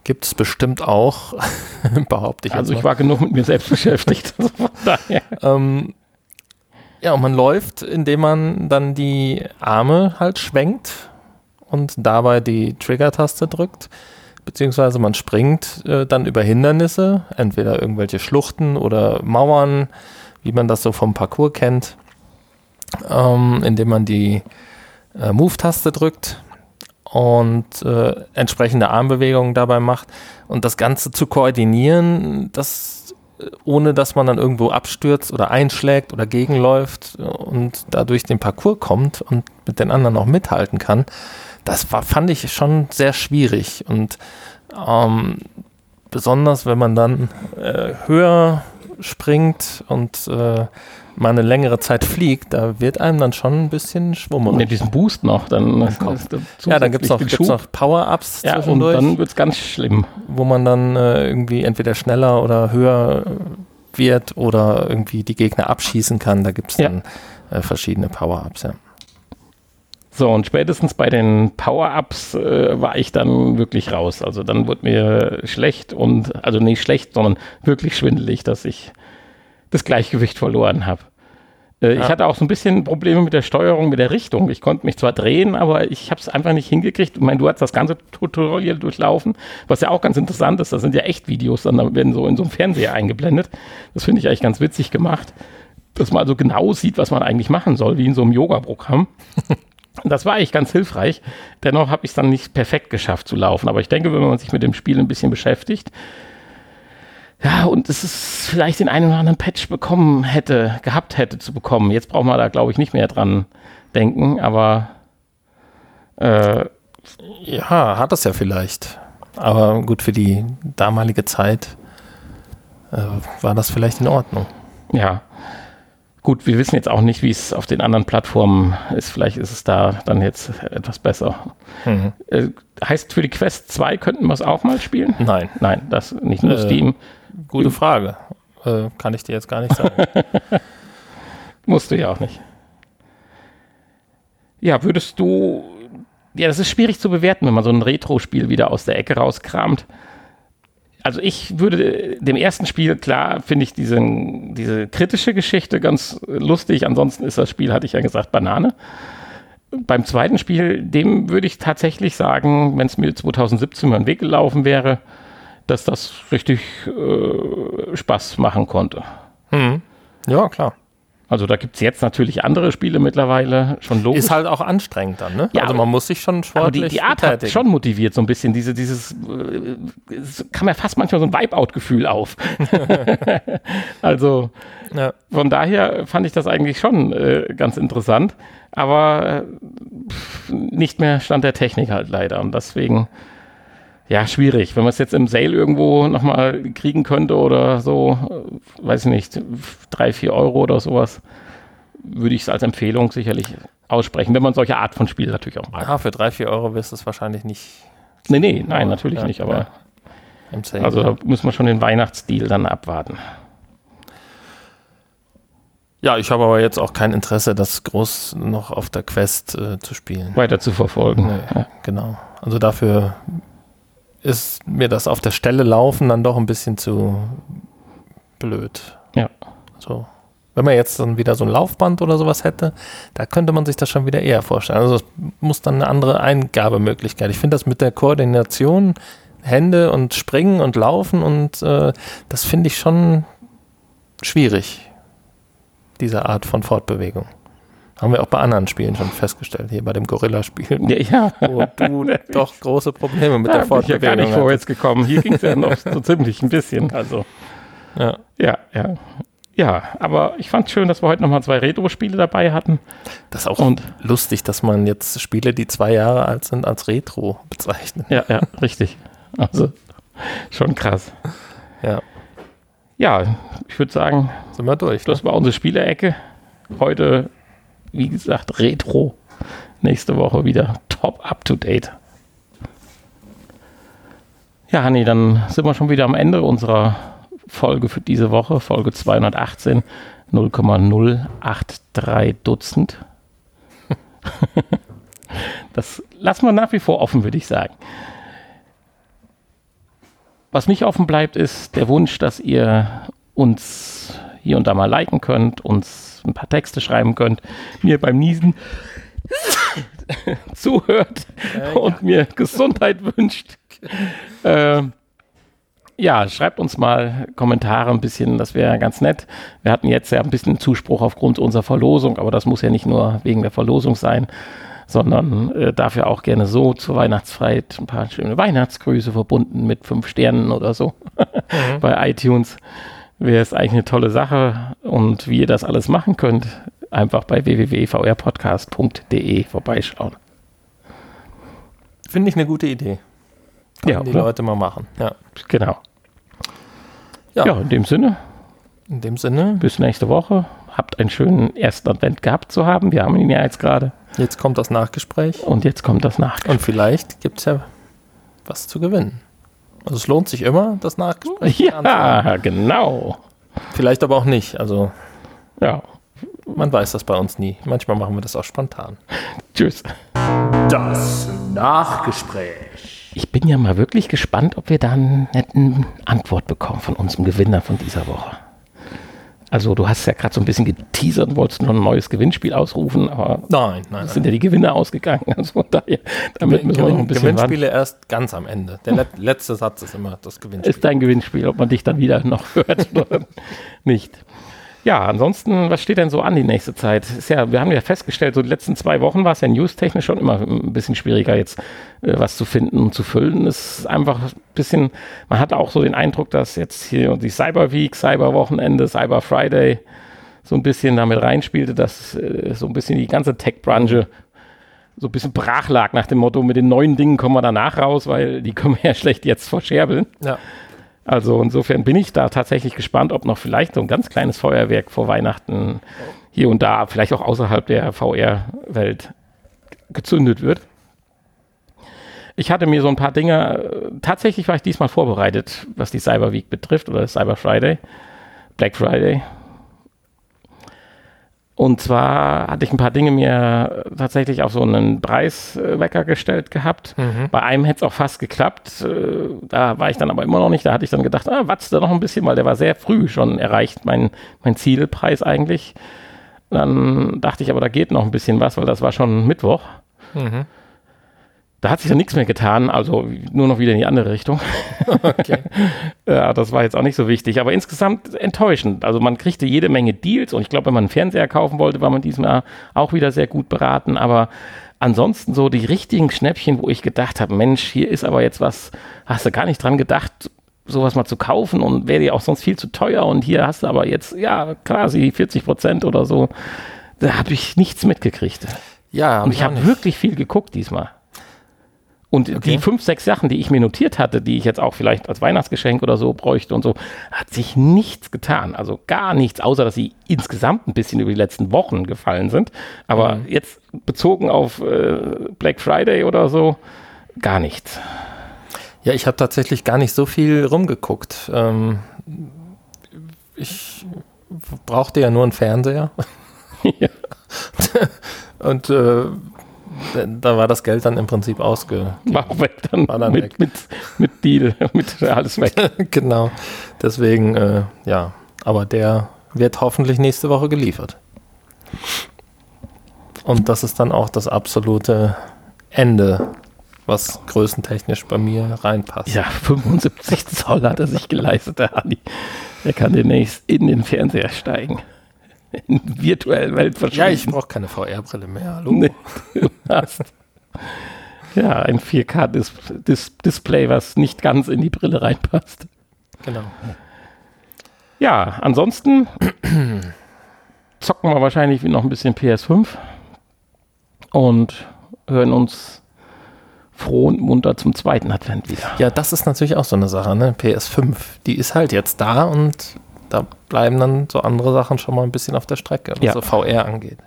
Gibt es bestimmt auch, behaupte ich. Also ich war genug mit mir selbst beschäftigt. Also von daher. Ähm, ja, und man läuft, indem man dann die Arme halt schwenkt und dabei die Trigger-Taste drückt. Beziehungsweise man springt äh, dann über Hindernisse, entweder irgendwelche Schluchten oder Mauern, wie man das so vom Parcours kennt, ähm, indem man die äh, Move-Taste drückt und äh, entsprechende Armbewegungen dabei macht. Und das Ganze zu koordinieren, das äh, ohne dass man dann irgendwo abstürzt oder einschlägt oder gegenläuft und dadurch den Parcours kommt und mit den anderen auch mithalten kann, das war, fand ich schon sehr schwierig. Und ähm, besonders wenn man dann äh, höher springt und äh, mal eine längere Zeit fliegt, da wird einem dann schon ein bisschen schwummerig. Mit diesem Boost noch, dann ist das ja, dann gibt es noch, noch Power-Ups Ja, und dann wird es ganz schlimm. wo man dann äh, irgendwie entweder schneller oder höher äh, wird oder irgendwie die Gegner abschießen kann. Da gibt es Ja. dann äh, verschiedene Power-Ups, ja. So, und spätestens bei den Power-Ups äh, war ich dann wirklich raus. Also dann wurde mir schlecht und, also nicht schlecht, sondern wirklich schwindelig, dass ich das Gleichgewicht verloren habe. Äh, Ich Ja. hatte auch so ein bisschen Probleme mit der Steuerung, mit der Richtung. Ich konnte mich zwar drehen, aber ich habe es einfach nicht hingekriegt. Ich meine, du hast das ganze Tutorial durchlaufen, was ja auch ganz interessant ist. Das sind ja echt Videos, dann werden so in so einem Fernseher eingeblendet. Das finde ich eigentlich ganz witzig gemacht, dass man also genau sieht, was man eigentlich machen soll, wie in so einem Yoga-Programm. Das war eigentlich ganz hilfreich. Dennoch habe ich es dann nicht perfekt geschafft zu laufen. Aber ich denke, wenn man sich mit dem Spiel ein bisschen beschäftigt, ja, und es ist vielleicht den einen oder anderen Patch bekommen hätte, gehabt hätte zu bekommen. Jetzt braucht man da, glaube ich, nicht mehr dran denken, aber äh, Ja, hat es ja vielleicht. Aber gut, für die damalige Zeit äh, war das vielleicht in Ordnung. ja. Gut, wir wissen jetzt auch nicht, wie es auf den anderen Plattformen ist. Vielleicht ist es da dann jetzt etwas besser. Mhm. Äh, heißt, für die Quest 2 könnten wir es auch mal spielen? Nein, Nein, das nicht nur Äh, Steam. gute Frage. Äh, kann ich dir jetzt gar nicht sagen. Musst du ja auch nicht. Ja, würdest du. Ja, das ist schwierig zu bewerten, wenn man so ein Retro-Spiel wieder aus der Ecke rauskramt. Also ich würde dem ersten Spiel, klar, finde ich diese, diese kritische Geschichte ganz lustig. Ansonsten ist das Spiel, hatte ich ja gesagt, Banane. Beim zweiten Spiel, dem würde ich tatsächlich sagen, wenn es mir 2017 über den Weg gelaufen wäre, dass das richtig äh, Spaß machen konnte. Mhm. Ja, klar. Also da gibt es jetzt natürlich andere Spiele mittlerweile, schon logisch. Ist halt auch anstrengend dann, ne? Ja, also aber- man muss sich schon aber sportlich die, die Art hat betätigen. schon motiviert so ein bisschen, diese, dieses, äh, kam ja fast manchmal so ein Wipeout-Gefühl auf. also Ja. von daher fand ich das eigentlich schon äh, ganz interessant, aber äh, pff, nicht mehr Stand der Technik halt leider und deswegen, ja, schwierig. Wenn man es jetzt im Sale irgendwo nochmal kriegen könnte oder so, äh, weiß ich nicht, drei, vier Euro oder sowas, würde ich es als Empfehlung sicherlich aussprechen, wenn man solche Art von Spiel natürlich auch mag. Ah, für drei, vier Euro wirst du es wahrscheinlich nicht Nee, nee, nein, natürlich Ja, nicht, aber ja. Sale. also da muss man schon den Weihnachtsdeal dann abwarten. ja, ich habe aber jetzt auch kein Interesse, das groß noch auf der Quest äh, zu spielen. Weiter zu verfolgen. Nee, Ja. genau. Also dafür ist mir das auf der Stelle laufen dann doch ein bisschen zu blöd. Ja. So. Wenn man jetzt dann wieder so ein Laufband oder sowas hätte, da könnte man sich das schon wieder eher vorstellen. Also es muss dann eine andere Eingabemöglichkeit. Ich finde das mit der Koordination, Hände und Springen und Laufen und äh, das finde ich schon schwierig, diese Art von Fortbewegung. Haben wir auch bei anderen Spielen schon festgestellt, hier bei dem Gorilla-Spiel, Ja, ja. wo du doch große Probleme mit Da der bin ich ja gar Fortbewegung nicht vorwärts gekommen. Hier ging es ja noch so ziemlich ein bisschen. Also. Ja. ja, ja. Ja, aber ich fand es schön, dass wir heute nochmal zwei Retro-Spiele dabei hatten. Das ist auch Und lustig, dass man jetzt Spiele, die zwei Jahre alt sind, als Retro bezeichnet. ja, ja, richtig. Also schon krass. Ja, Ja, ich würde sagen, sind wir durch. Ne? das war unsere Spielecke. Heute, wie gesagt, Retro. Nächste Woche wieder top up to date. Ja, Hanni, dann sind wir schon wieder am Ende unserer Folge für diese Woche, Folge 218, 0,083 Dutzend. das lassen wir nach wie vor offen, würde ich sagen. Was nicht offen bleibt, ist der Wunsch, dass ihr uns hier und da mal liken könnt, uns ein paar Texte schreiben könnt, mir beim Niesen zuhört Äh, und ja. mir Gesundheit wünscht. Äh, ja, schreibt uns mal Kommentare ein bisschen, das wäre ganz nett. Wir hatten jetzt ja ein bisschen Zuspruch aufgrund unserer Verlosung, aber das muss ja nicht nur wegen der Verlosung sein, sondern äh, dafür auch gerne so zur Weihnachtsfeier ein paar schöne Weihnachtsgrüße verbunden mit fünf Sternen oder so bei iTunes. Wäre es eigentlich eine tolle Sache und wie ihr das alles machen könnt, einfach bei www.vrpodcast.de vorbeischauen. Finde ich eine gute Idee. Können Ja, die oder? Leute mal machen. Ja. Genau. Ja. ja, in dem Sinne, In dem Sinne, bis nächste Woche. Habt einen schönen ersten Advent gehabt zu haben. Wir haben ihn ja jetzt gerade. jetzt kommt das Nachgespräch Und jetzt kommt das nach. und vielleicht gibt es ja was zu gewinnen. Also es lohnt sich immer, das Nachgespräch. Ja, genau. Vielleicht aber auch nicht. Also Ja, man weiß das bei uns nie. Manchmal machen wir das auch spontan. tschüss. Das Nachgespräch. Ich bin ja mal wirklich gespannt, ob wir da eine nette Antwort bekommen von unserem Gewinner von dieser Woche. Also du hast ja gerade so ein bisschen geteasert und wolltest noch ein neues Gewinnspiel ausrufen, aber Nein, nein. sind ja die Gewinner ausgegangen. Also von daher, damit müssen wir noch ein bisschen. Gewinnspiele erst ganz am Ende. Der let letzte Satz ist immer das Gewinnspiel. ist dein Gewinnspiel, ob man dich dann wieder noch hört oder nicht. Ja, ansonsten, was steht denn so an die nächste Zeit? Ist ja, wir haben ja festgestellt, so die letzten zwei Wochen war es ja newstechnisch schon immer ein bisschen schwieriger, jetzt äh, was zu finden und zu füllen. Es ist einfach ein bisschen, man hat auch so den Eindruck, dass jetzt hier die Cyber Week, Cyber Wochenende, Cyber Friday so ein bisschen damit reinspielte, dass äh, so ein bisschen die ganze Tech-Branche so ein bisschen brach lag nach dem Motto, mit den neuen Dingen kommen wir danach raus, weil die können wir ja schlecht jetzt verscherbeln. ja. Also insofern bin ich da tatsächlich gespannt, ob noch vielleicht so ein ganz kleines Feuerwerk vor Weihnachten hier und da, vielleicht auch außerhalb der VR-Welt gezündet wird. Ich hatte mir so ein paar Dinge, tatsächlich war ich diesmal vorbereitet, was die Cyber Week betrifft oder Cyber Friday, Black Friday. Und zwar hatte ich ein paar Dinge mir tatsächlich auf so einen Preiswecker gestellt gehabt. Bei einem hätte es auch fast geklappt. Äh, Da war ich dann aber immer noch nicht. Da hatte ich dann gedacht, ah, watz da noch ein bisschen, weil der war sehr früh schon erreicht, mein, mein Zielpreis eigentlich. Dann dachte ich aber, da geht noch ein bisschen was, weil das war schon Mittwoch. Mhm. Da hat sich dann nichts mehr getan, also nur noch wieder in die andere Richtung. Okay. Ja, das war jetzt auch nicht so wichtig, aber insgesamt enttäuschend. Also man kriegte jede Menge Deals und ich glaube, wenn man einen Fernseher kaufen wollte, war man diesmal auch wieder sehr gut beraten, aber ansonsten so die richtigen Schnäppchen, wo ich gedacht habe, Mensch, hier ist aber jetzt was, hast du gar nicht dran gedacht, sowas mal zu kaufen und wäre dir auch sonst viel zu teuer und hier hast du aber jetzt, ja, quasi 40 Prozent oder so. Da habe ich nichts mitgekriegt. Ja, Und ich habe wirklich viel geguckt diesmal. Und Okay. die fünf, sechs Sachen, die ich mir notiert hatte, die ich jetzt auch vielleicht als Weihnachtsgeschenk oder so bräuchte und so, hat sich nichts getan. Also gar nichts, außer dass sie insgesamt ein bisschen über die letzten Wochen gefallen sind. Aber Mhm. jetzt bezogen auf äh, Black Friday oder so, gar nichts. Ja, ich habe tatsächlich gar nicht so viel rumgeguckt. Ähm, ich brauchte ja nur einen Fernseher Ja. und äh, da war das Geld dann im Prinzip ausge. War auch weg dann, War dann mit, weg. mit, mit Deal, mit alles weg. genau. Deswegen, äh, ja. Aber der wird hoffentlich nächste Woche geliefert. Und das ist dann auch das absolute Ende, was größentechnisch bei mir reinpasst. Ja, 75 Zoll hat er sich geleistet, der Andi. Er kann demnächst in den Fernseher steigen. In virtuelle Welt Ja, verschwinden. ich brauche keine VR-Brille mehr. Hallo. Nee, du hast. Ja, ein 4K-Display, was nicht ganz in die Brille reinpasst. Genau. Ja, ansonsten zocken wir wahrscheinlich noch ein bisschen PS5 und hören uns froh und munter zum zweiten Advent wieder. Ja, das ist natürlich auch so eine Sache, ne? PS5, die ist halt jetzt da und da bleiben dann so andere Sachen schon mal ein bisschen auf der Strecke, was Ja. so VR angeht.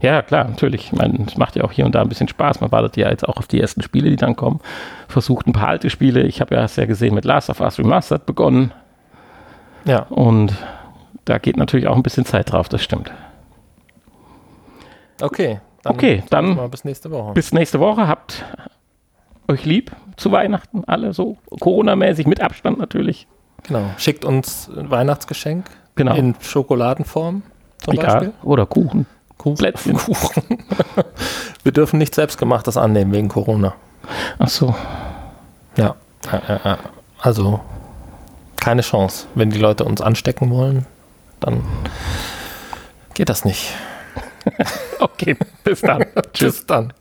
Ja, klar, natürlich. Ich meine, es macht ja auch hier und da ein bisschen Spaß. Man wartet ja jetzt auch auf die ersten Spiele, die dann kommen. Versucht ein paar alte Spiele. Ich habe ja, hast ja gesehen, mit Last of Us Remastered begonnen. Ja. Und da geht natürlich auch ein bisschen Zeit drauf, das stimmt. Okay. Okay, dann- bis nächste Woche. Bis nächste Woche. Habt euch lieb zu Weihnachten, alle so Corona-mäßig, mit Abstand natürlich. Genau. Schickt uns ein Weihnachtsgeschenk Genau. in Schokoladenform zum ja, Beispiel. oder Kuchen. Kuchen. Kuchen. Wir dürfen nichts Selbstgemachtes annehmen wegen Corona. Ach so. Ja. Also keine Chance. Wenn die Leute uns anstecken wollen, dann geht das nicht. Okay, bis dann. Tschüss. Bis dann.